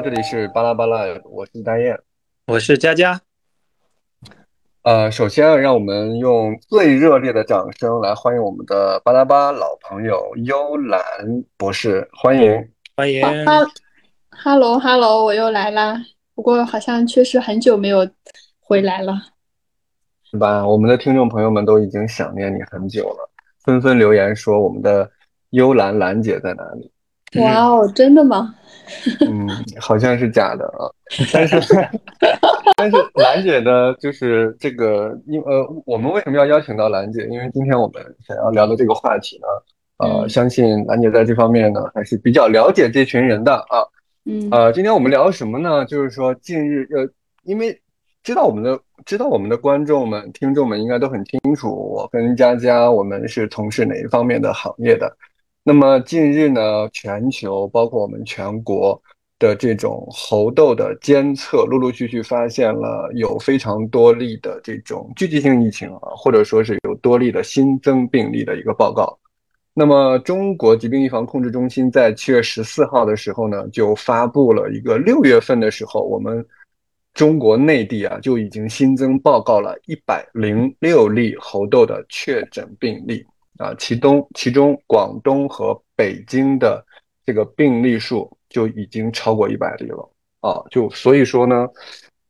这里是巴拉巴拉，我是大雁。我是佳佳，呃，首先啊，让我们用最热烈的掌声来欢迎我们的巴拉巴老朋友幽兰博士，欢迎。欢迎。哈，Hello Hello，我又来啦。不过好像确实很久没有回来了，是吧？我们的听众朋友们都已经想念你很久了，纷纷留言说我们的幽兰兰姐在哪里？哇哦，真的吗？嗯，好像是假的啊，但是 但是兰姐呢，就是这个，因呃，我们为什么要邀请到兰姐？因为今天我们想要聊的这个话题呢，呃，相信兰姐在这方面呢还是比较了解这群人的啊。嗯，呃，今天我们聊什么呢？就是说近日呃，因为知道我们的知道我们的观众们、听众们应该都很清楚，我跟佳佳我们是从事哪一方面的行业的。那么近日呢，全球包括我们全国的这种猴痘的监测，陆陆续续发现了有非常多例的这种聚集性疫情啊，或者说是有多例的新增病例的一个报告。那么中国疾病预防控制中心在七月十四号的时候呢，就发布了一个六月份的时候，我们中国内地啊就已经新增报告了一百零六例猴痘的确诊病例。啊，其中其中广东和北京的这个病例数就已经超过一百例了啊，就所以说呢，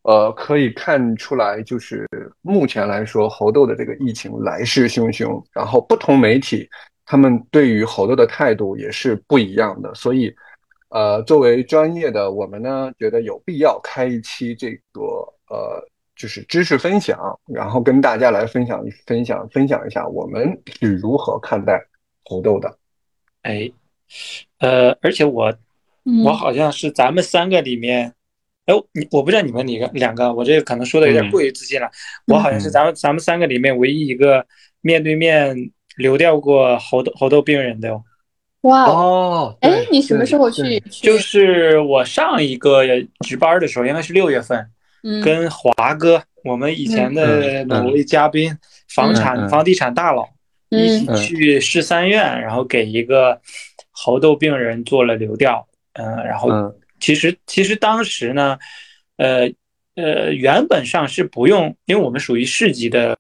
呃，可以看出来，就是目前来说，猴痘的这个疫情来势汹汹，然后不同媒体他们对于猴痘的态度也是不一样的，所以，呃，作为专业的我们呢，觉得有必要开一期这个呃。就是知识分享，然后跟大家来分享分享分享一下我们是如何看待猴痘的。哎，呃，而且我我好像是咱们三个里面，哎，你我不知道你们哪个两个，我这个可能说的有点过于自信了。我好像是咱们咱们三个里面唯一一个面对面流掉过猴痘猴痘病人的哟。哇哦！哎，你什么时候去？就是我上一个值班的时候，应该是六月份。跟华哥，我们以前的某位嘉宾，房产房地产大佬，一起去市三院，然后给一个猴痘病人做了流调。嗯，然后其实其实当时呢，呃呃，原本上是不用，因为我们属于市级的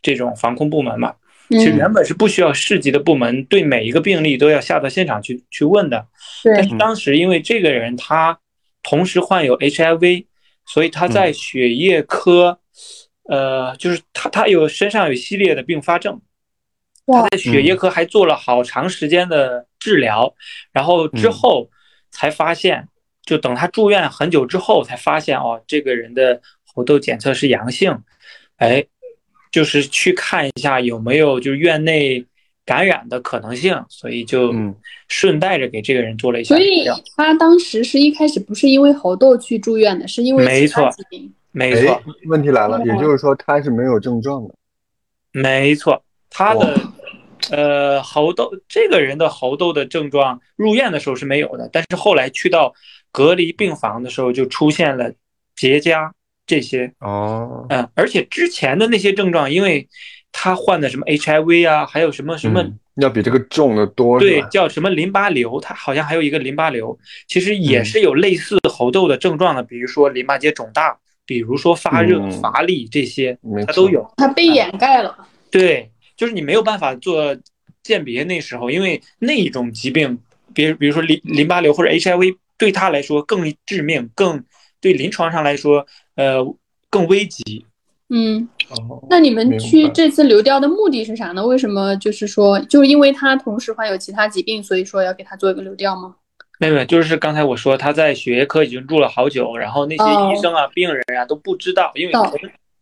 这种防控部门嘛，其实原本是不需要市级的部门对每一个病例都要下到现场去去问的。但是当时因为这个人他同时患有 HIV。所以他在血液科，呃，就是他他有身上有一系列的并发症，他在血液科还做了好长时间的治疗，然后之后才发现，就等他住院很久之后才发现，哦，这个人的猴痘检测是阳性，哎，就是去看一下有没有就是院内。感染的可能性，所以就顺带着给这个人做了一下。所以他当时是一开始不是因为猴痘去住院的，是因为没错，没错。问题来了，也就是说他是没有症状的。没错，他的呃猴痘，这个人的猴痘的症状入院的时候是没有的，但是后来去到隔离病房的时候就出现了结痂这些。哦，嗯，而且之前的那些症状，因为。他患的什么 HIV 啊，还有什么什么，要比这个重的多。对，叫什么淋巴瘤，他好像还有一个淋巴瘤，其实也是有类似猴痘的症状的，比如说淋巴结肿大，比如说发热、乏力这些，它都有。它被掩盖了。对，就是你没有办法做鉴别那时候，因为那一种疾病，比比如说淋淋巴瘤或者 HIV，对他来说更致命，更对临床上来说，呃，更危急。嗯，那你们去这次流调的目的是啥呢？为什么就是说，就是因为他同时患有其他疾病，所以说要给他做一个流调吗？没有，就是刚才我说他在血液科已经住了好久，然后那些医生啊、病人啊都不知道，因为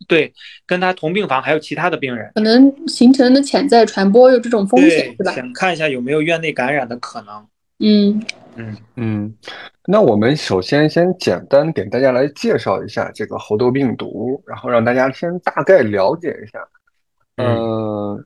对跟他同病房还有其他的病人，可能形成的潜在传播有这种风险，是吧？想看一下有没有院内感染的可能。嗯嗯嗯。那我们首先先简单给大家来介绍一下这个猴痘病毒，然后让大家先大概了解一下。嗯，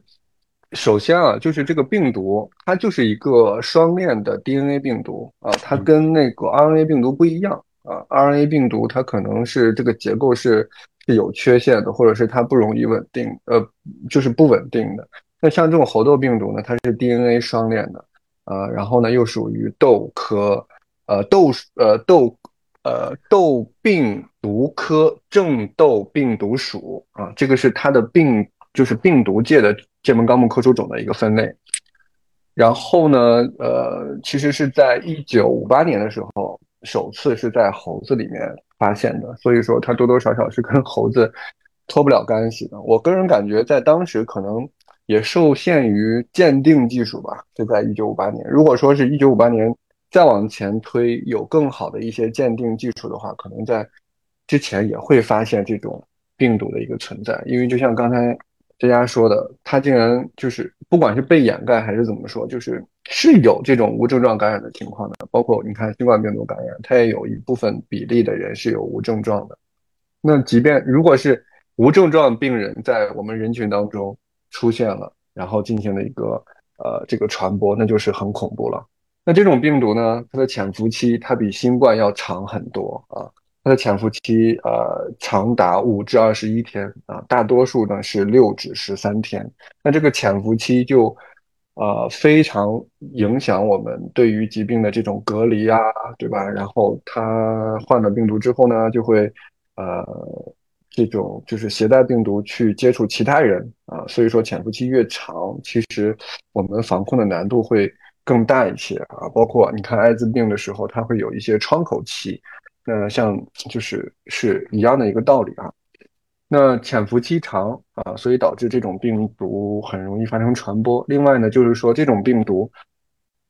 首先啊，就是这个病毒，它就是一个双链的 DNA 病毒啊，它跟那个 RNA 病毒不一样啊。RNA 病毒它可能是这个结构是是有缺陷的，或者是它不容易稳定，呃，就是不稳定的。那像这种猴痘病毒呢，它是 DNA 双链的，呃，然后呢又属于痘科。呃豆呃豆呃豆病毒科正豆病毒属啊，这个是它的病就是病毒界的这门纲目科属种的一个分类。然后呢，呃，其实是在一九五八年的时候，首次是在猴子里面发现的，所以说它多多少少是跟猴子脱不了干系的。我个人感觉，在当时可能也受限于鉴定技术吧。就在一九五八年，如果说是一九五八年再往前推，有更好的一些鉴定技术的话，可能在之前也会发现这种病毒的一个存在，因为就像刚才。这家说的，他竟然就是不管是被掩盖还是怎么说，就是是有这种无症状感染的情况的。包括你看新冠病毒感染，它也有一部分比例的人是有无症状的。那即便如果是无症状病人在我们人群当中出现了，然后进行了一个呃这个传播，那就是很恐怖了。那这种病毒呢，它的潜伏期它比新冠要长很多啊。它的潜伏期呃长达五至二十一天啊，大多数呢是六至十三天。那这个潜伏期就呃非常影响我们对于疾病的这种隔离啊，对吧？然后他患了病毒之后呢，就会呃这种就是携带病毒去接触其他人啊，所以说潜伏期越长，其实我们防控的难度会更大一些啊。包括你看艾滋病的时候，它会有一些窗口期。那像就是是一样的一个道理啊。那潜伏期长啊，所以导致这种病毒很容易发生传播。另外呢，就是说这种病毒，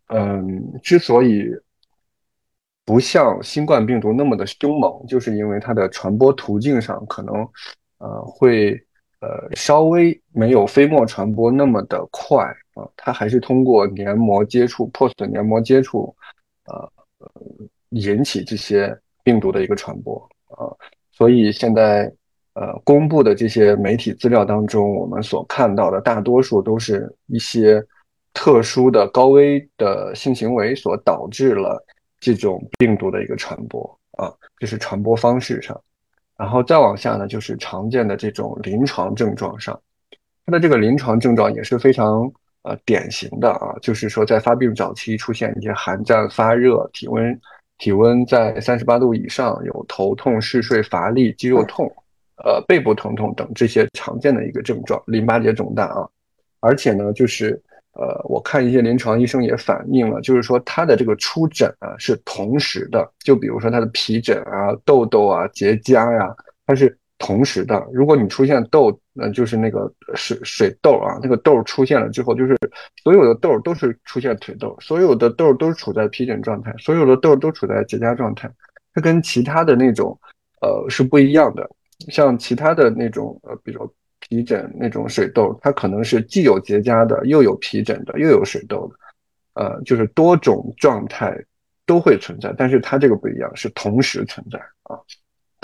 嗯，之所以不像新冠病毒那么的凶猛，就是因为它的传播途径上可能呃会呃稍微没有飞沫传播那么的快啊，它还是通过黏膜接触、破损黏膜接触，呃引起这些。病毒的一个传播啊，所以现在呃公布的这些媒体资料当中，我们所看到的大多数都是一些特殊的高危的性行为所导致了这种病毒的一个传播啊，就是传播方式上。然后再往下呢，就是常见的这种临床症状上，它的这个临床症状也是非常呃典型的啊，就是说在发病早期出现一些寒战、发热、体温。体温在三十八度以上，有头痛、嗜睡、乏力、肌肉痛，呃，背部疼痛等这些常见的一个症状，淋巴结肿大啊，而且呢，就是呃，我看一些临床医生也反映了，就是说他的这个出疹啊是同时的，就比如说他的皮疹啊、痘痘啊、结痂呀，它是。同时的，如果你出现痘，呃，就是那个水水痘啊，那个痘出现了之后，就是所有的痘都是出现腿痘，所有的痘都处在皮疹状态，所有的痘都处在结痂状态，它跟其他的那种，呃，是不一样的。像其他的那种，呃，比如皮疹那种水痘，它可能是既有结痂的，又有皮疹的，又有水痘的，呃，就是多种状态都会存在，但是它这个不一样，是同时存在啊。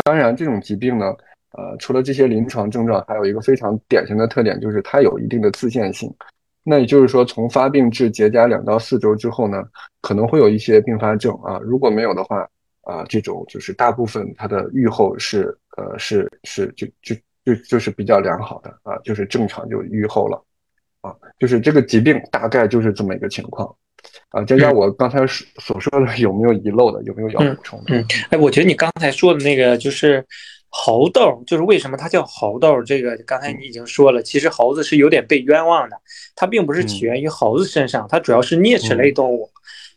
当然，这种疾病呢。呃，除了这些临床症状，还有一个非常典型的特点，就是它有一定的自限性。那也就是说，从发病至结痂两到四周之后呢，可能会有一些并发症啊。如果没有的话，啊，这种就是大部分它的预后是呃是是就就就就是比较良好的啊，就是正常就愈后了啊。就是这个疾病大概就是这么一个情况啊。佳佳，我刚才所说的有没有遗漏的？有没有要补充的？嗯，哎，我觉得你刚才说的那个就是。猴痘就是为什么它叫猴痘？这个刚才你已经说了，其实猴子是有点被冤枉的，它并不是起源于猴子身上，它主要是啮齿类动物。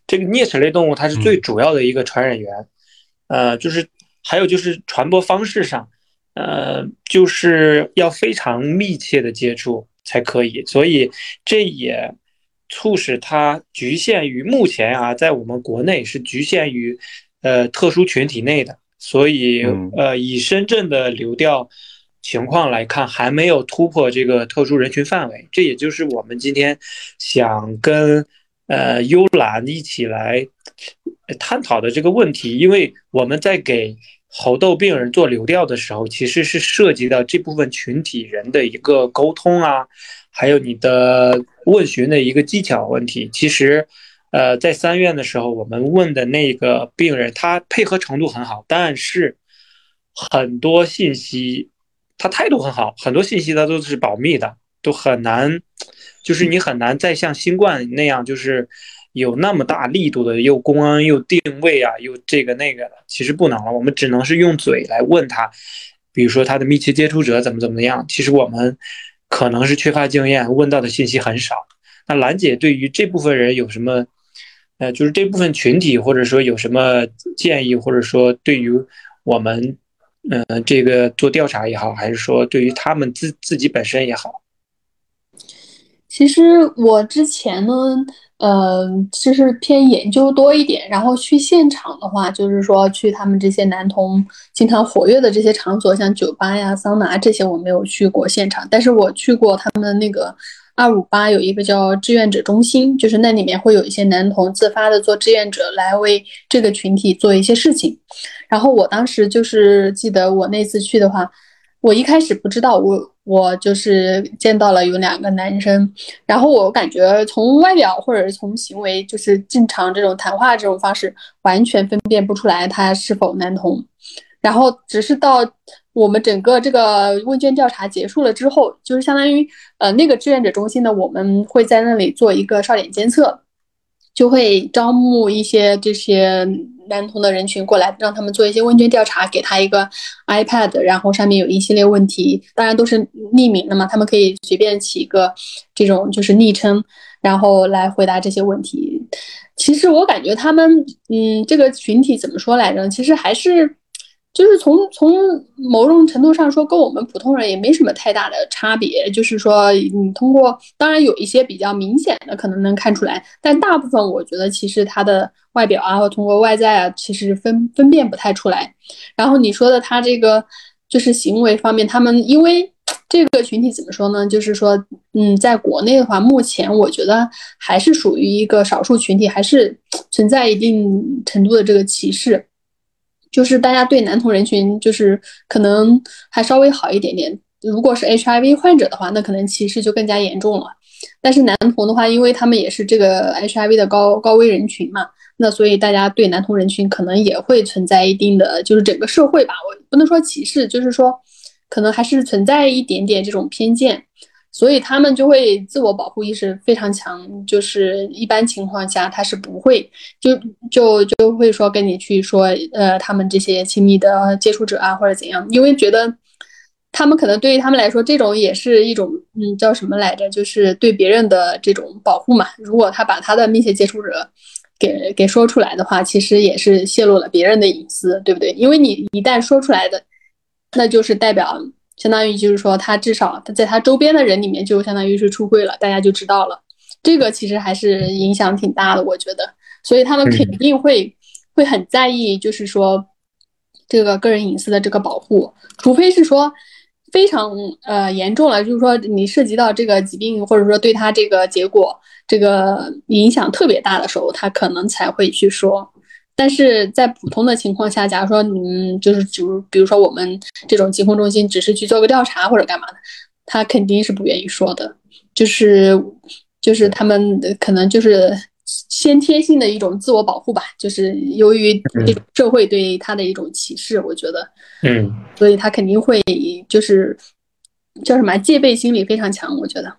这个啮齿类动物它是最主要的一个传染源，呃，就是还有就是传播方式上，呃，就是要非常密切的接触才可以，所以这也促使它局限于目前啊，在我们国内是局限于呃特殊群体内的。所以，呃，以深圳的流调情况来看，还没有突破这个特殊人群范围。这也就是我们今天想跟呃幽兰一起来探讨的这个问题。因为我们在给猴痘病人做流调的时候，其实是涉及到这部分群体人的一个沟通啊，还有你的问询的一个技巧问题。其实。呃，在三院的时候，我们问的那个病人，他配合程度很好，但是很多信息他态度很好，很多信息他都是保密的，都很难，就是你很难再像新冠那样，就是有那么大力度的，又公安又定位啊，又这个那个的，其实不能了。我们只能是用嘴来问他，比如说他的密切接触者怎么怎么样。其实我们可能是缺乏经验，问到的信息很少。那兰姐对于这部分人有什么，呃，就是这部分群体，或者说有什么建议，或者说对于我们，嗯，这个做调查也好，还是说对于他们自自己本身也好？其实我之前呢。呃，就是偏研究多一点，然后去现场的话，就是说去他们这些男童经常活跃的这些场所，像酒吧呀、桑拿这些，我没有去过现场，但是我去过他们那个二五八有一个叫志愿者中心，就是那里面会有一些男童自发的做志愿者来为这个群体做一些事情，然后我当时就是记得我那次去的话。我一开始不知道，我我就是见到了有两个男生，然后我感觉从外表或者是从行为，就是正常这种谈话这种方式，完全分辨不出来他是否男同。然后只是到我们整个这个问卷调查结束了之后，就是相当于呃那个志愿者中心呢，我们会在那里做一个少点监测，就会招募一些这些。男同的人群过来，让他们做一些问卷调查，给他一个 iPad，然后上面有一系列问题，当然都是匿名的嘛，他们可以随便起一个这种就是昵称，然后来回答这些问题。其实我感觉他们，嗯，这个群体怎么说来着？其实还是。就是从从某种程度上说，跟我们普通人也没什么太大的差别。就是说，你通过，当然有一些比较明显的可能能看出来，但大部分我觉得其实他的外表啊，或通过外在啊，其实分分辨不太出来。然后你说的他这个就是行为方面，他们因为这个群体怎么说呢？就是说，嗯，在国内的话，目前我觉得还是属于一个少数群体，还是存在一定程度的这个歧视。就是大家对男同人群就是可能还稍微好一点点，如果是 HIV 患者的话，那可能歧视就更加严重了。但是男同的话，因为他们也是这个 HIV 的高高危人群嘛，那所以大家对男同人群可能也会存在一定的，就是整个社会吧，我不能说歧视，就是说可能还是存在一点点这种偏见。所以他们就会自我保护意识非常强，就是一般情况下他是不会就就就会说跟你去说，呃，他们这些亲密的接触者啊或者怎样，因为觉得他们可能对于他们来说，这种也是一种嗯叫什么来着，就是对别人的这种保护嘛。如果他把他的密切接触者给给说出来的话，其实也是泄露了别人的隐私，对不对？因为你一旦说出来的，那就是代表。相当于就是说，他至少他在他周边的人里面就相当于是出柜了，大家就知道了。这个其实还是影响挺大的，我觉得。所以他们肯定会会很在意，就是说这个个人隐私的这个保护。除非是说非常呃严重了，就是说你涉及到这个疾病，或者说对他这个结果这个影响特别大的时候，他可能才会去说。但是在普通的情况下，假如说你们就是，比如比如说我们这种疾控中心只是去做个调查或者干嘛的，他肯定是不愿意说的，就是就是他们可能就是先天性的一种自我保护吧，就是由于社会对他的一种歧视，我觉得，嗯，所以他肯定会就是叫什么戒备心理非常强，我觉得，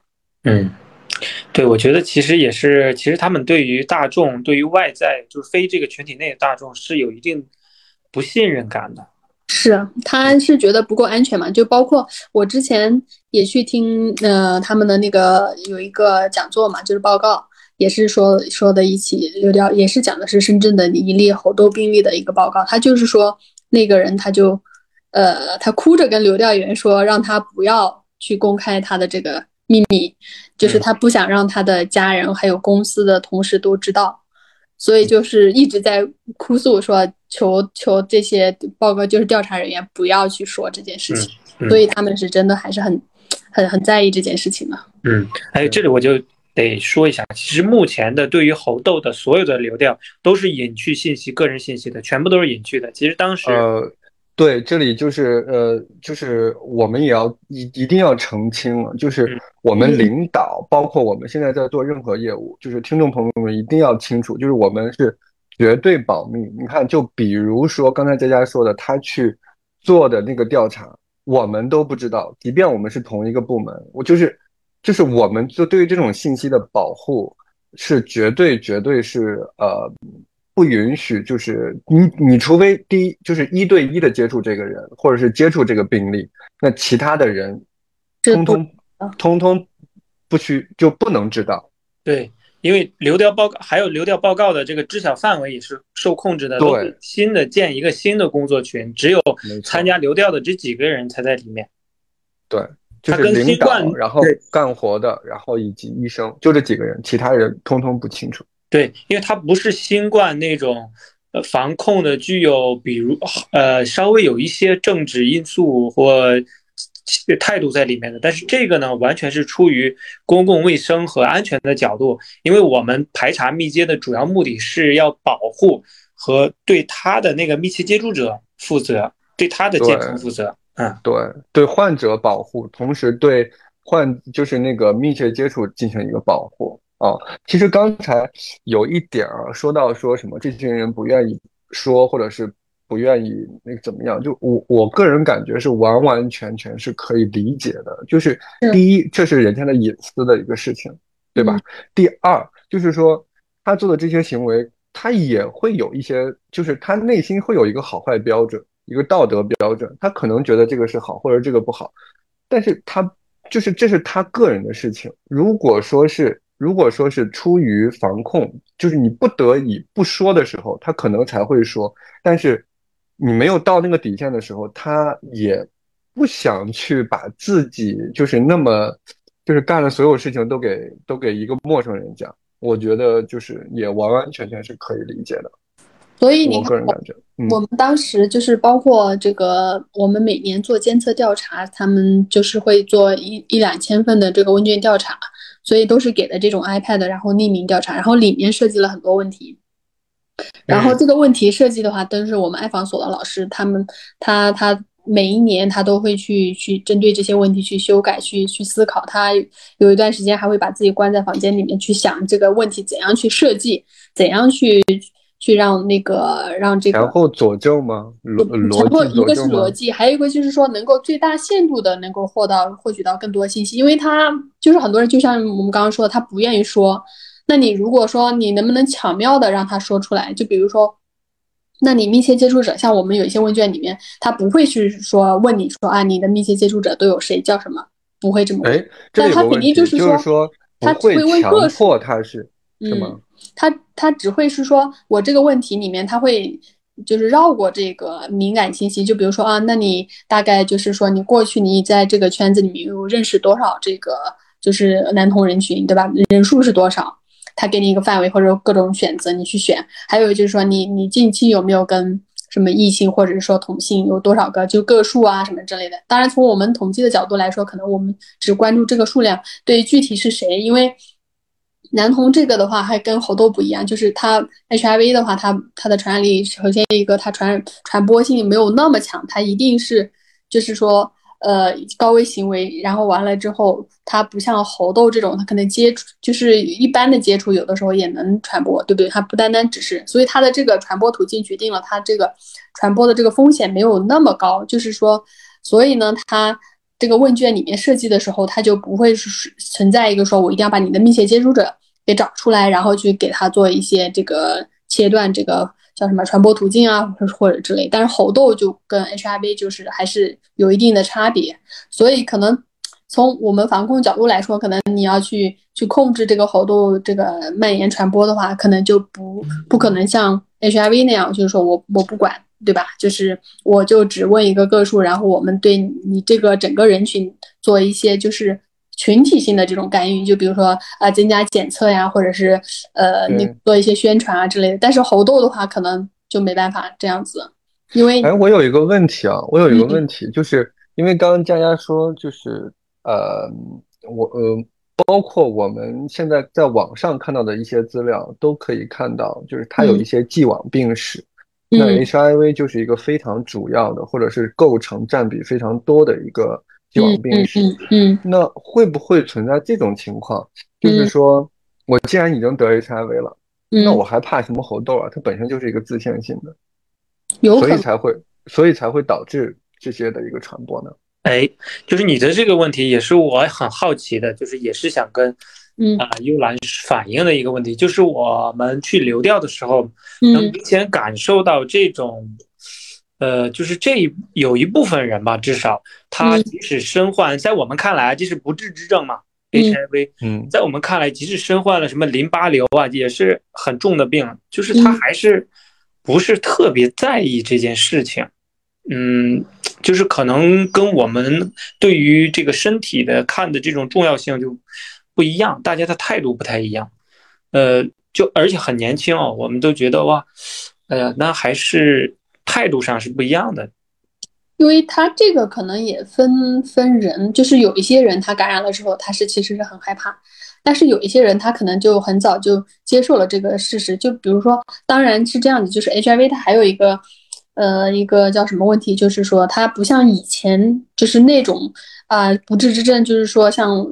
嗯。对，我觉得其实也是，其实他们对于大众，对于外在，就是非这个群体内的大众，是有一定不信任感的。是，他是觉得不够安全嘛？就包括我之前也去听，呃，他们的那个有一个讲座嘛，就是报告，也是说说的一起流调，也是讲的是深圳的一例猴痘病例的一个报告。他就是说那个人他就，呃，他哭着跟流调员说，让他不要去公开他的这个。秘密就是他不想让他的家人还有公司的同事都知道，所以就是一直在哭诉说求求这些报告就是调查人员不要去说这件事情，所以他们是真的还是很很很在意这件事情的。嗯，还有这里我就得说一下，其实目前的对于猴痘的所有的流调都是隐去信息、个人信息的，全部都是隐去的。其实当时。对，这里就是呃，就是我们也要一一定要澄清了，就是我们领导，包括我们现在在做任何业务，就是听众朋友们一定要清楚，就是我们是绝对保密。你看，就比如说刚才佳佳说的，他去做的那个调查，我们都不知道，即便我们是同一个部门，我就是就是我们就对于这种信息的保护，是绝对绝对是呃不允许，就是你你除非第一就是一对一的接触这个人，或者是接触这个病例，那其他的人通通通通不需就不能知道。对，因为流调报告还有流调报告的这个知晓范围也是受控制的。对，新的建一个新的工作群，只有参加流调的这几个人才在里面。对。就是领导，然后干活的，然后以及医生，就这几个人，其他人通通不清楚。对，因为它不是新冠那种呃防控的，具有比如呃稍微有一些政治因素或态度在里面的。但是这个呢，完全是出于公共卫生和安全的角度，因为我们排查密接的主要目的是要保护和对他的那个密切接触者负责，对他的健康负责。嗯，对，对患者保护，同时对患就是那个密切接触进行一个保护啊。其实刚才有一点啊，说到说什么这群人不愿意说，或者是不愿意那个怎么样，就我我个人感觉是完完全全是可以理解的。就是第一，这是人家的隐私的一个事情，对吧？第二，就是说他做的这些行为，他也会有一些，就是他内心会有一个好坏标准。一个道德标准，他可能觉得这个是好，或者这个不好，但是他就是这是他个人的事情。如果说是如果说是出于防控，就是你不得已不说的时候，他可能才会说。但是你没有到那个底线的时候，他也不想去把自己就是那么就是干的所有事情都给都给一个陌生人讲。我觉得就是也完完全全是可以理解的。所以你看，我我们当时就是包括这个，我们每年做监测调查，他们就是会做一一两千份的这个问卷调查，所以都是给的这种 iPad，然后匿名调查，然后里面设计了很多问题，然后这个问题设计的话，都是我们爱访所的老师，他们他他每一年他都会去去针对这些问题去修改，去去思考，他有一段时间还会把自己关在房间里面去想这个问题怎样去设计，怎样去。去让那个让这个然后佐证吗？逻逻辑一个是逻辑，还有一个就是说能够最大限度的能够获到获取到更多信息，因为他就是很多人就像我们刚刚说的，他不愿意说。那你如果说你能不能巧妙的让他说出来？就比如说，那你密切接触者，像我们有一些问卷里面，他不会去说问你说啊，你的密切接触者都有谁叫什么？不会这么问。但他肯定就是说，他会问强迫他是是吗？他他只会是说，我这个问题里面他会就是绕过这个敏感信息，就比如说啊，那你大概就是说你过去你在这个圈子里面有认识多少这个就是男同人群，对吧？人数是多少？他给你一个范围或者各种选择，你去选。还有就是说你你近期有没有跟什么异性或者是说同性有多少个就个数啊什么之类的。当然从我们统计的角度来说，可能我们只关注这个数量，对于具体是谁，因为。男童这个的话还跟猴痘不一样，就是它 HIV 的话，它它的传染力首先一个它传传播性没有那么强，它一定是就是说呃高危行为，然后完了之后它不像猴痘这种，它可能接触就是一般的接触有的时候也能传播，对不对？它不单单只是，所以它的这个传播途径决定了它这个传播的这个风险没有那么高，就是说，所以呢它。这个问卷里面设计的时候，它就不会是存在一个说我一定要把你的密切接触者给找出来，然后去给他做一些这个切断，这个叫什么传播途径啊，或者之类。但是猴痘就跟 HIV 就是还是有一定的差别，所以可能从我们防控角度来说，可能你要去去控制这个猴痘这个蔓延传播的话，可能就不不可能像 HIV 那样，就是说我我不管。对吧？就是我就只问一个个数，然后我们对你这个整个人群做一些就是群体性的这种干预，就比如说啊增加检测呀，或者是呃你做一些宣传啊之类的。但是猴痘的话，可能就没办法这样子，因为哎，我有一个问题啊，我有一个问题，就是因为刚刚佳佳说，就是呃我呃包括我们现在在网上看到的一些资料都可以看到，就是它有一些既往病史。那 HIV 就是一个非常主要的，或者是构成占比非常多的一个既往病史。嗯，那会不会存在这种情况？就是说我既然已经得 HIV 了，那我还怕什么猴痘啊？它本身就是一个自限性的，所以才会，所以才会导致这些的一个传播呢？哎，就是你的这个问题也是我很好奇的，就是也是想跟嗯。啊，幽兰反映的一个问题，就是我们去流调的时候，能明显感受到这种，呃，就是这一有一部分人吧，至少他即使身患，在我们看来，这是不治之症嘛，HIV，嗯，在我们看来，即使身患了什么淋巴瘤啊，也是很重的病，就是他还是不是特别在意这件事情，嗯，就是可能跟我们对于这个身体的看的这种重要性就。不一样，大家的态度不太一样，呃，就而且很年轻哦，我们都觉得哇，哎呀，那还是态度上是不一样的。因为他这个可能也分分人，就是有一些人他感染了之后，他是其实是很害怕，但是有一些人他可能就很早就接受了这个事实。就比如说，当然是这样子，就是 HIV 它还有一个呃一个叫什么问题，就是说它不像以前就是那种。啊，不治之症就是说，像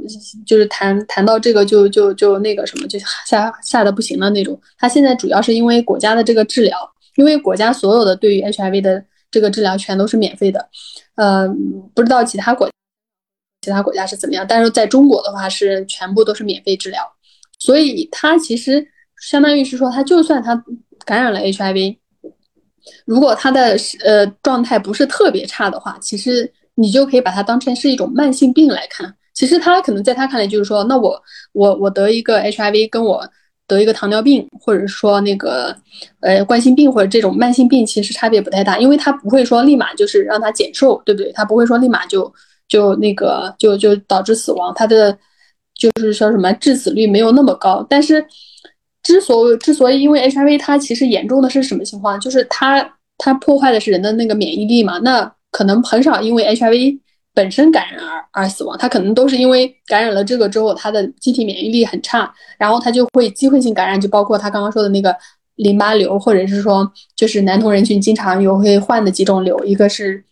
就是谈谈到这个就就就那个什么，就吓吓得不行了那种。他现在主要是因为国家的这个治疗，因为国家所有的对于 HIV 的这个治疗全都是免费的。呃，不知道其他国其他国家是怎么样，但是在中国的话是全部都是免费治疗，所以他其实相当于是说，他就算他感染了 HIV，如果他的呃状态不是特别差的话，其实。你就可以把它当成是一种慢性病来看。其实他可能在他看来就是说，那我我我得一个 HIV，跟我得一个糖尿病，或者说那个呃冠心病或者这种慢性病，其实差别不太大，因为他不会说立马就是让他减寿，对不对？他不会说立马就就那个就就导致死亡，他的就是说什么致死率没有那么高。但是之所之所以因为 HIV 它其实严重的是什么情况？就是它它破坏的是人的那个免疫力嘛？那可能很少因为 HIV 本身感染而而死亡，他可能都是因为感染了这个之后，他的机体免疫力很差，然后他就会机会性感染，就包括他刚刚说的那个淋巴瘤，或者是说就是男同人群经常有会患的几种瘤，一个是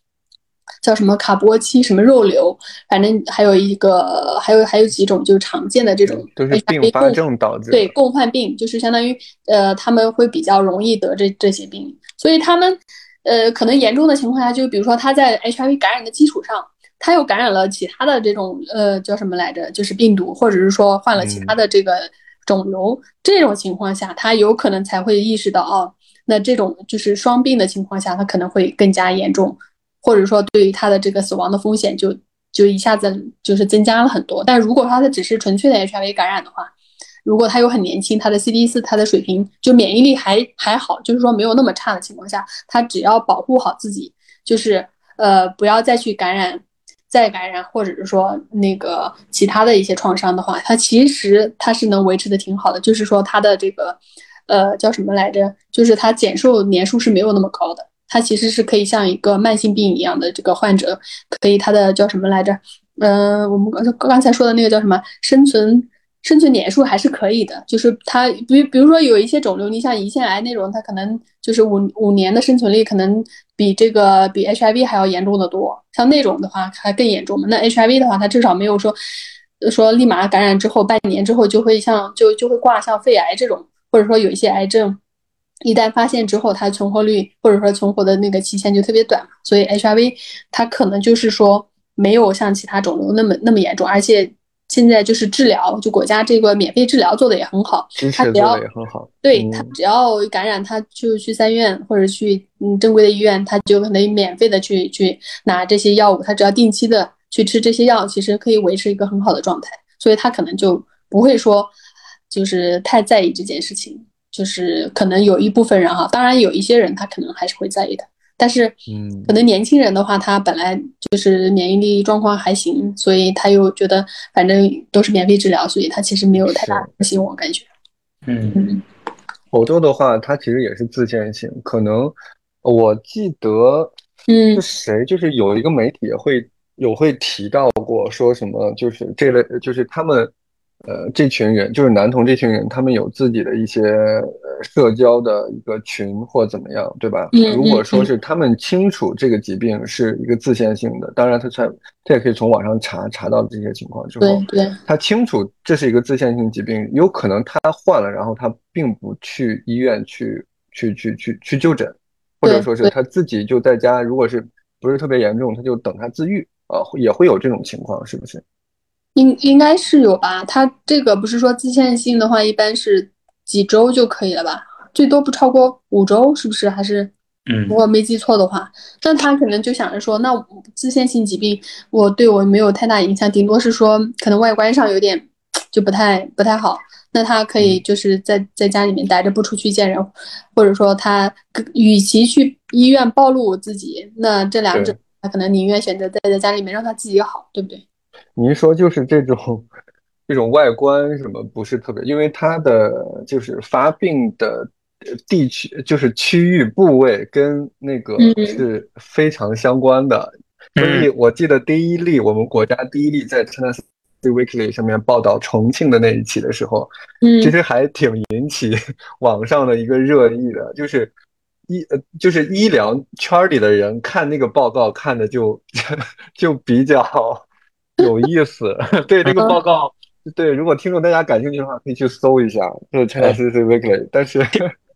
叫什么卡波期什么肉瘤，反正还有一个还有还有几种就是常见的这种都是并发症导致对共患病，就是相当于呃他们会比较容易得这这些病，所以他们。呃，可能严重的情况下，就比如说他在 HIV 感染的基础上，他又感染了其他的这种呃叫什么来着，就是病毒，或者是说患了其他的这个肿瘤，这种情况下，他有可能才会意识到哦，那这种就是双病的情况下，他可能会更加严重，或者说对于他的这个死亡的风险就就一下子就是增加了很多。但如果说他只是纯粹的 HIV 感染的话，如果他又很年轻，他的 CD 四他的水平就免疫力还还好，就是说没有那么差的情况下，他只要保护好自己，就是呃不要再去感染、再感染，或者是说那个其他的一些创伤的话，他其实他是能维持的挺好的。就是说他的这个呃叫什么来着？就是他减寿年数是没有那么高的，他其实是可以像一个慢性病一样的这个患者，可以他的叫什么来着？嗯，我们刚刚才说的那个叫什么生存。生存年数还是可以的，就是它，比比如说有一些肿瘤，你像胰腺癌那种，它可能就是五五年的生存率，可能比这个比 HIV 还要严重的多。像那种的话还更严重嘛。那 HIV 的话，它至少没有说说立马感染之后半年之后就会像就就会挂像肺癌这种，或者说有一些癌症一旦发现之后，它存活率或者说存活的那个期限就特别短嘛。所以 HIV 它可能就是说没有像其他肿瘤那么那么严重，而且。现在就是治疗，就国家这个免费治疗做的也很好，他只要也很好，对他只要感染，他就去三院或者去嗯正规的医院，他就可能免费的去去拿这些药物，他只要定期的去吃这些药，其实可以维持一个很好的状态，所以他可能就不会说就是太在意这件事情，就是可能有一部分人哈，当然有一些人他可能还是会在意的。但是，嗯，可能年轻人的话，他本来就是免疫力状况还行，所以他又觉得反正都是免费治疗，所以他其实没有太大担心。我感觉，嗯，欧洲的话，它其实也是自限性。可能我记得，嗯，谁就是有一个媒体会有会提到过，说什么就是这类，就是他们。呃，这群人就是男童，这群人他们有自己的一些呃社交的一个群或怎么样，对吧？如果说是他们清楚这个疾病是一个自限性的，当然他才他也可以从网上查查到这些情况之后，对对，他清楚这是一个自限性疾病，有可能他患了，然后他并不去医院去去去去去就诊，或者说是他自己就在家，如果是不是特别严重，他就等他自愈啊，也会有这种情况，是不是？应应该是有吧？他这个不是说自限性的话，一般是几周就可以了吧？最多不超过五周，是不是？还是？嗯，如果没记错的话，那他可能就想着说，那自限性疾病我对我没有太大影响，顶多是说可能外观上有点就不太不太好。那他可以就是在在家里面待着，不出去见人，或者说他与其去医院暴露我自己，那这两者他可能宁愿选择待在家里面，让他自己好，对不对？您说就是这种这种外观什么不是特别，因为它的就是发病的。地区就是区域部位跟那个是非常相关的，所以我记得第一例我们国家第一例在《China Weekly》上面报道重庆的那一期的时候，其实还挺引起 网上的一个热议的，就是医呃就是医疗圈里的人看那个报告看的就 就比较有意思，对这个报告，对如果听众大家感兴趣的话，可以去搜一下，就是《China Weekly》，但是。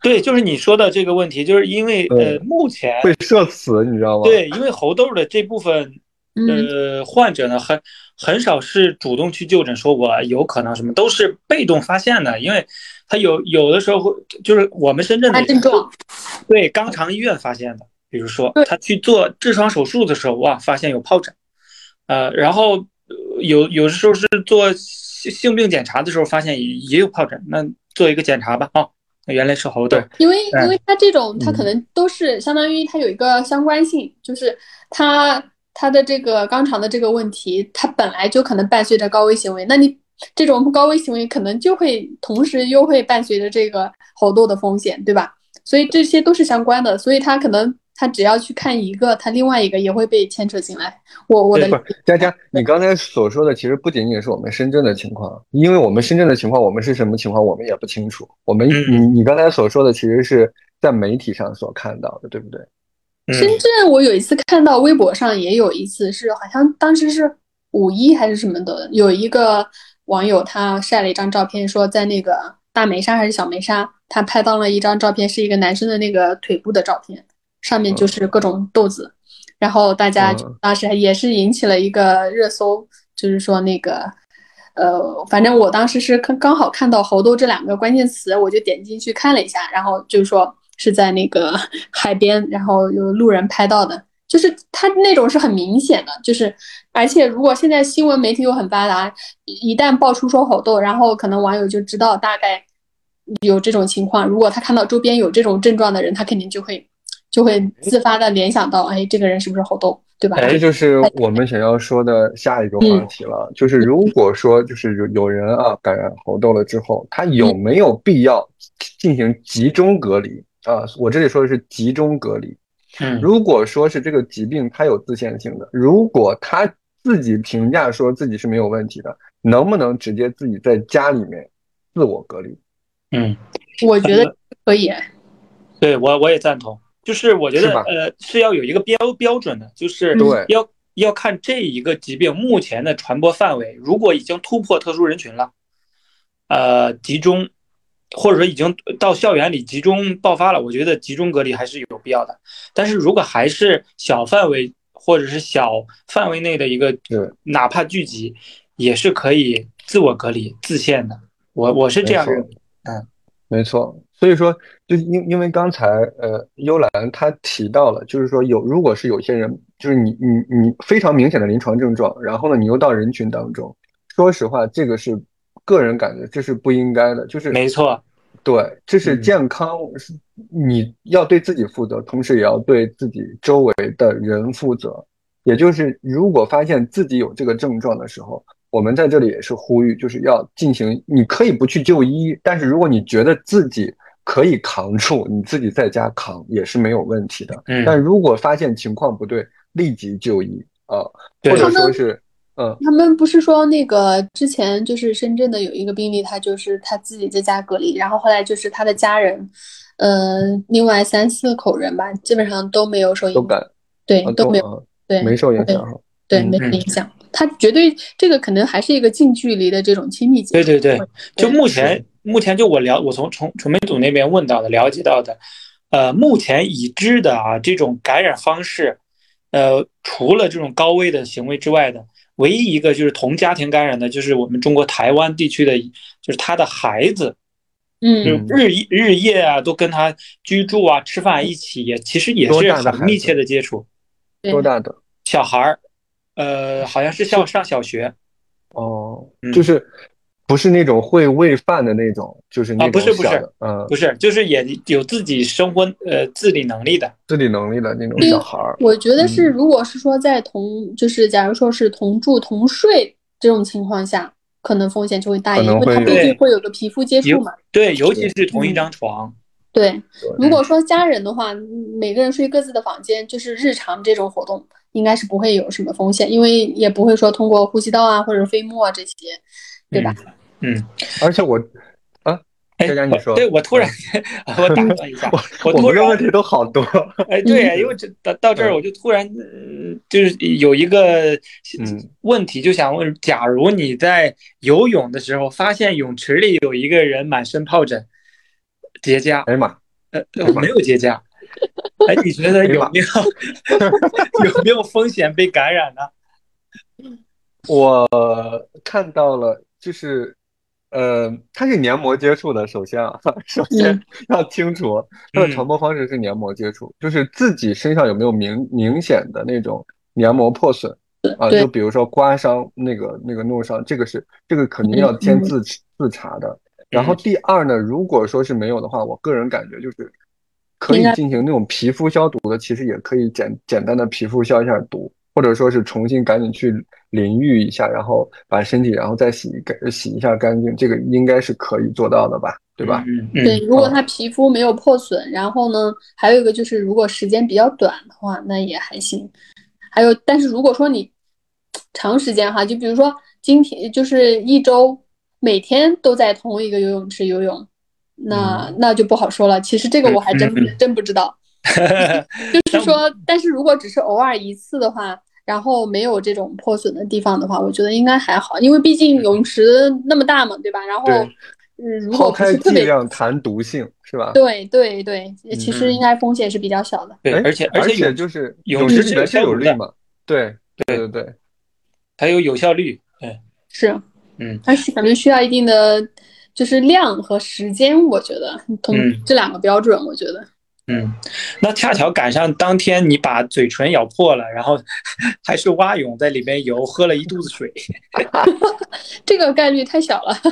对，就是你说的这个问题，就是因为呃，目前会社死，你知道吗？对，因为猴痘的这部分呃患者呢，很很少是主动去就诊，说我有可能什么，都是被动发现的，因为他有有的时候会就是我们深圳的症状，对肛肠医院发现的，比如说他去做痔疮手术的时候哇，发现有疱疹，呃，然后有有的时候是做性性病检查的时候发现也也有疱疹，那做一个检查吧，啊。原来是猴痘，因为因为它这种它可能都是相当于它有一个相关性，就是它它的这个肛肠的这个问题，它本来就可能伴随着高危行为，那你这种高危行为可能就会同时又会伴随着这个猴痘的风险，对吧？所以这些都是相关的，所以它可能。他只要去看一个，他另外一个也会被牵扯进来。我我的佳佳，你刚才所说的其实不仅仅是我们深圳的情况，因为我们深圳的情况，我们是什么情况，我们也不清楚。我们你你刚才所说的，其实是在媒体上所看到的，对不对？深圳，我有一次看到微博上也有一次，是好像当时是五一还是什么的，有一个网友他晒了一张照片，说在那个大梅沙还是小梅沙，他拍到了一张照片，是一个男生的那个腿部的照片。上面就是各种豆子，然后大家当时也是引起了一个热搜，就是说那个，呃，反正我当时是刚刚好看到猴痘这两个关键词，我就点进去看了一下，然后就是说是在那个 海边，然后有路人拍到的，就是他那种是很明显的，就是而且如果现在新闻媒体又很发达，一旦爆出说猴痘，然后可能网友就知道大概有这种情况，如果他看到周边有这种症状的人，他肯定就会。就会自发的联想到，哎，这个人是不是猴痘，对吧？这就是我们想要说的下一个话题了。就是如果说，就是有有人啊感染猴痘了之后，他有没有必要进行集中隔离啊？我这里说的是集中隔离。嗯，如果说是这个疾病它有自限性的，如果他自己评价说自己是没有问题的，能不能直接自己在家里面自我隔离？嗯，我觉得可以。对我我也赞同。就是我觉得，呃，是要有一个标标准的，就是要要看这一个疾病目前的传播范围，如果已经突破特殊人群了，呃，集中或者说已经到校园里集中爆发了，我觉得集中隔离还是有必要的。但是如果还是小范围或者是小范围内的一个，哪怕聚集，也是可以自我隔离自限的。我我是这样认为，嗯，没错。所以说，就因因为刚才呃，幽兰她提到了，就是说有如果是有些人，就是你你你非常明显的临床症状，然后呢，你又到人群当中，说实话，这个是个人感觉这是不应该的，就是没错，对，这是健康，是你要对自己负责，同时也要对自己周围的人负责。也就是如果发现自己有这个症状的时候，我们在这里也是呼吁，就是要进行，你可以不去就医，但是如果你觉得自己可以扛住，你自己在家扛也是没有问题的。嗯，但如果发现情况不对，立即就医啊，或者说是，嗯，他们不是说那个之前就是深圳的有一个病例，他就是他自己在家隔离，然后后来就是他的家人，呃，另外三四口人吧，基本上都没有受影响，对，都没有，对，没受影响哈，对，没影响。他绝对这个可能还是一个近距离的这种亲密接触。对对对，就目前。目前就我了，我从从传媒组那边问到的、了解到的，呃，目前已知的啊这种感染方式，呃，除了这种高危的行为之外的，唯一一个就是同家庭感染的，就是我们中国台湾地区的，就是他的孩子，嗯，日日夜啊都跟他居住啊、吃饭一起，也其实也是很密切的接触。多大的小孩儿？呃，好像是上上小学。哦，就是。不是那种会喂饭的那种，就是那种小的，嗯，不是，就是也有自己生活呃自理能力的，自理能力的那种小孩儿。我觉得是，如果是说在同，就是假如说是同住同睡这种情况下，可能风险就会大一点，因为他毕竟会有个皮肤接触嘛。对，尤其是同一张床。对，如果说家人的话，每个人睡各自的房间，就是日常这种活动，应该是不会有什么风险，因为也不会说通过呼吸道啊或者飞沫啊这些，对吧？嗯，而且我，啊，佳佳你说，对我突然 我打断一下，我突然问题都好多，哎，对，因为这到到这儿我就突然就是有一个问题，就想问，假如你在游泳的时候发现泳池里有一个人满身疱疹结痂，哎呀妈，呃，没有。结痂，哎，你觉得有没有。有没有风险被感染呢？我看到了，就是。呃，它是黏膜接触的。首先啊，首先要清楚它的传播方式是黏膜接触，就是自己身上有没有明明显的那种黏膜破损啊？就比如说刮伤、那个那个弄伤，这个是这个肯定要先自自查的。然后第二呢，如果说是没有的话，我个人感觉就是可以进行那种皮肤消毒的，其实也可以简简单的皮肤消一下毒。或者说是重新赶紧去淋浴一下，然后把身体然后再洗干洗一下干净，这个应该是可以做到的吧？对吧？对，如果他皮肤没有破损，然后呢，还有一个就是如果时间比较短的话，那也还行。还有，但是如果说你长时间哈，就比如说今天就是一周每天都在同一个游泳池游泳，那那就不好说了。其实这个我还真真不知道，就是说，但是如果只是偶尔一次的话。然后没有这种破损的地方的话，我觉得应该还好，因为毕竟泳池那么大嘛，对吧？然后，嗯，如果不是特别谈毒性是吧？对对对，其实应该风险是比较小的。对，而且而且就是泳池里面是有氯嘛？对对对对，还有有效率。对，是，嗯，它是可能需要一定的就是量和时间，我觉得同这两个标准，我觉得。嗯，那恰巧赶上当天你把嘴唇咬破了，然后 还是蛙泳在里面游，喝了一肚子水，这个概率太小了。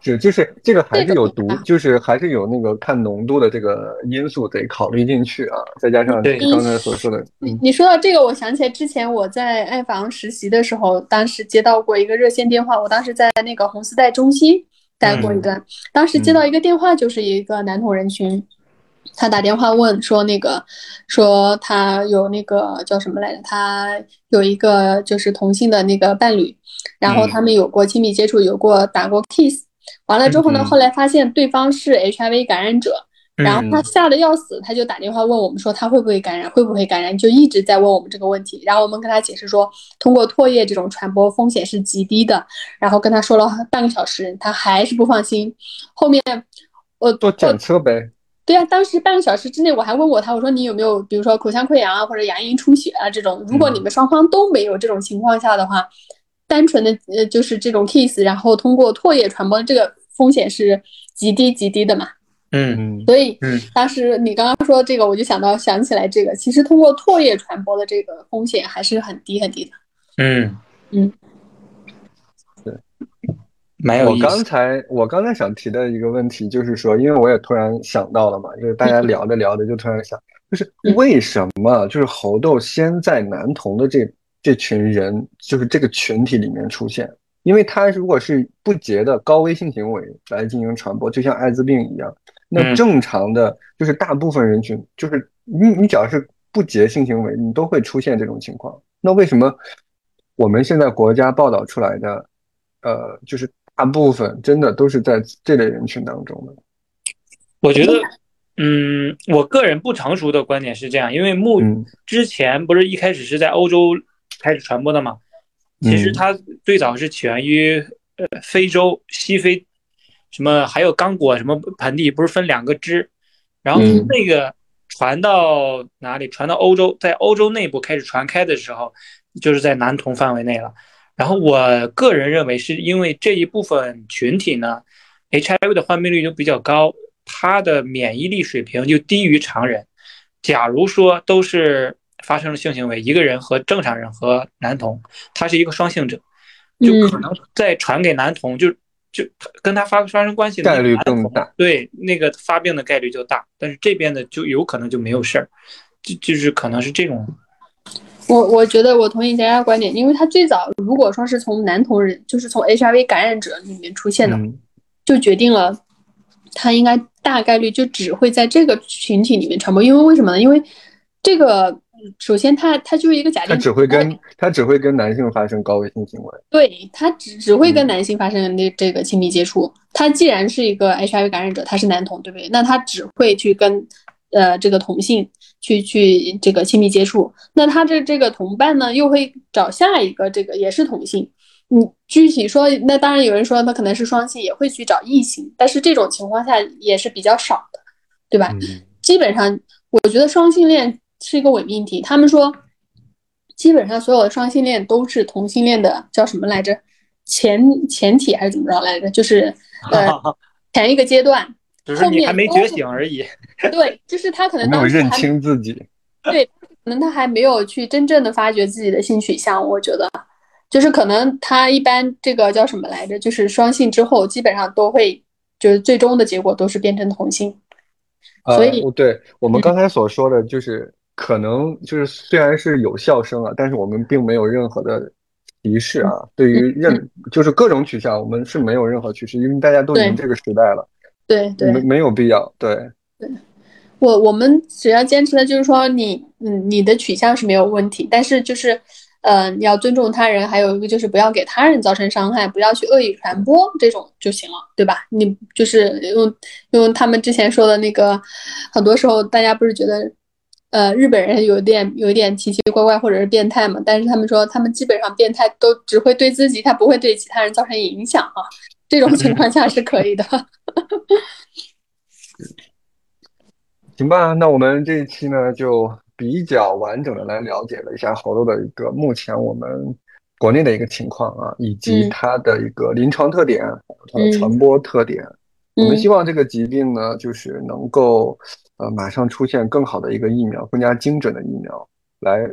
是，就是这个还是有毒，就是还是有那个看浓度的这个因素得考虑进去啊。再加上你刚才所说的，你你说到这个，我想起来之前我在爱房实习的时候，当时接到过一个热线电话，我当时在那个红丝带中心待过一段，当时接到一个电话，就是一个男同人群。他打电话问说：“那个，说他有那个叫什么来着？他有一个就是同性的那个伴侣，然后他们有过亲密接触，有过打过 kiss。完了之后呢，后来发现对方是 HIV 感染者，然后他吓得要死，他就打电话问我们说他会不会感染，会不会感染，就一直在问我们这个问题。然后我们跟他解释说，通过唾液这种传播风险是极低的。然后跟他说了半个小时，他还是不放心。后面我做检测呗。”对啊，当时半个小时之内我还问过他，我说你有没有，比如说口腔溃疡啊，或者牙龈出血啊这种。如果你们双方都没有这种情况下的话，单纯的呃就是这种 kiss，然后通过唾液传播，这个风险是极低极低的嘛。嗯，所以当时你刚刚说这个，我就想到想起来这个，其实通过唾液传播的这个风险还是很低很低的。嗯嗯。我刚才我刚才想提的一个问题就是说，因为我也突然想到了嘛，就是大家聊着聊着就突然想，就是为什么就是猴痘先在男童的这这群人，就是这个群体里面出现？因为他如果是不洁的高危性行为来进行传播，就像艾滋病一样，那正常的就是大部分人群，就是你你只要是不洁性行为，你都会出现这种情况。那为什么我们现在国家报道出来的，呃，就是？大部分真的都是在这类人群当中的。我觉得，嗯，我个人不成熟的观点是这样，因为目之前不是一开始是在欧洲开始传播的嘛？其实它最早是起源于呃非洲西非，什么还有刚果什么盆地，不是分两个支，然后那个传到哪里？传到欧洲，在欧洲内部开始传开的时候，就是在男童范围内了。然后我个人认为，是因为这一部分群体呢，HIV 的患病率就比较高，他的免疫力水平就低于常人。假如说都是发生了性行为，一个人和正常人和男童，他是一个双性者，就可能再传给男童，就就跟他发发生关系的概率更大，对那个发病的概率就大。但是这边的就有可能就没有事儿，就就是可能是这种。我我觉得我同意佳佳观点，因为他最早如果说是从男同人，就是从 HIV 感染者里面出现的，就决定了他应该大概率就只会在这个群体里面传播。因为为什么呢？因为这个首先他他就是一个假定，他只会跟他只会跟男性发生高危性行为，对他只只会跟男性发生那这个亲密接触。他既然是一个 HIV 感染者，他是男同，对不对？那他只会去跟呃这个同性。去去这个亲密接触，那他这这个同伴呢，又会找下一个这个也是同性。你具体说，那当然有人说他可能是双性，也会去找异性，但是这种情况下也是比较少的，对吧？基本上，我觉得双性恋是一个伪命题。他们说，基本上所有的双性恋都是同性恋的，叫什么来着？前前体还是怎么着来着？就是呃 前一个阶段。只是你还没觉醒而已。对，就是他可能没有认清自己。对，可能他还没有去真正的发掘自己的性取向。我觉得，就是可能他一般这个叫什么来着？就是双性之后，基本上都会就是最终的结果都是变成同性。所以，对我们刚才所说的就是可能就是虽然是有笑声啊，但是我们并没有任何的歧视啊。对于任就是各种取向，我们是没有任何歧视，因为大家都已经这个时代了。对对，没没有必要。对对，我我们只要坚持的就是说，你嗯，你的取向是没有问题，但是就是，呃，你要尊重他人，还有一个就是不要给他人造成伤害，不要去恶意传播这种就行了，对吧？你就是用用他们之前说的那个，很多时候大家不是觉得，呃，日本人有点有一点奇奇怪怪或者是变态嘛？但是他们说他们基本上变态都只会对自己，他不会对其他人造成影响啊。这种情况下是可以的。行吧，那我们这一期呢，就比较完整的来了解了一下猴痘的一个目前我们国内的一个情况啊，以及它的一个临床特点、它的传播特点。我们希望这个疾病呢，就是能够呃马上出现更好的一个疫苗，更加精准的疫苗，来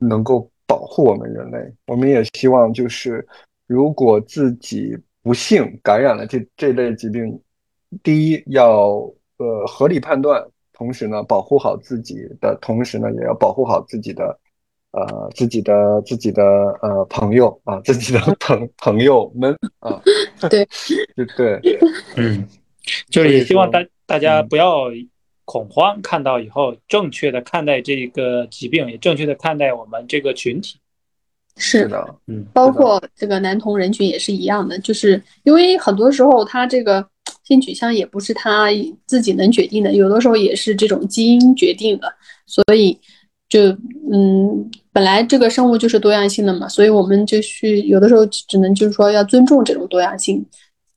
能够保护我们人类。我们也希望就是如果自己。不幸感染了这这类疾病，第一要呃合理判断，同时呢保护好自己的同时呢，也要保护好自己的呃自己的自己的呃朋友啊，自己的朋朋友们啊。对。对对，嗯，就是也希望大大家不要恐慌，看到以后正确的看待这个疾病，也正确的看待我们这个群体。是的，嗯，包括这个男同人群也是一样的，就是因为很多时候他这个性取向也不是他自己能决定的，有的时候也是这种基因决定的，所以就嗯，本来这个生物就是多样性的嘛，所以我们就去有的时候只能就是说要尊重这种多样性，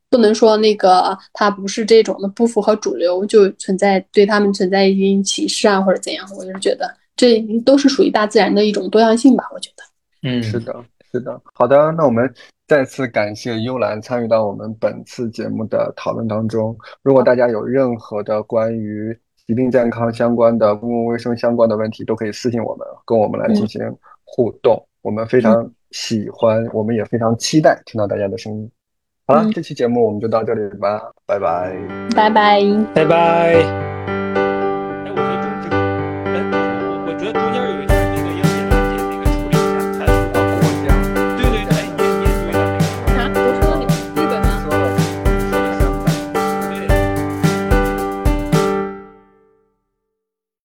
不能说那个它不是这种的不符合主流就存在对他们存在一定歧视啊或者怎样，我就是觉得这都是属于大自然的一种多样性吧，我觉得。嗯，是的，是的，好的，那我们再次感谢幽兰参与到我们本次节目的讨论当中。如果大家有任何的关于疾病健康相关的、公共卫生相关的问题，都可以私信我们，跟我们来进行互动。我们非常喜欢，我们也非常期待听到大家的声音。好了，这期节目我们就到这里吧，拜拜，拜拜，拜拜。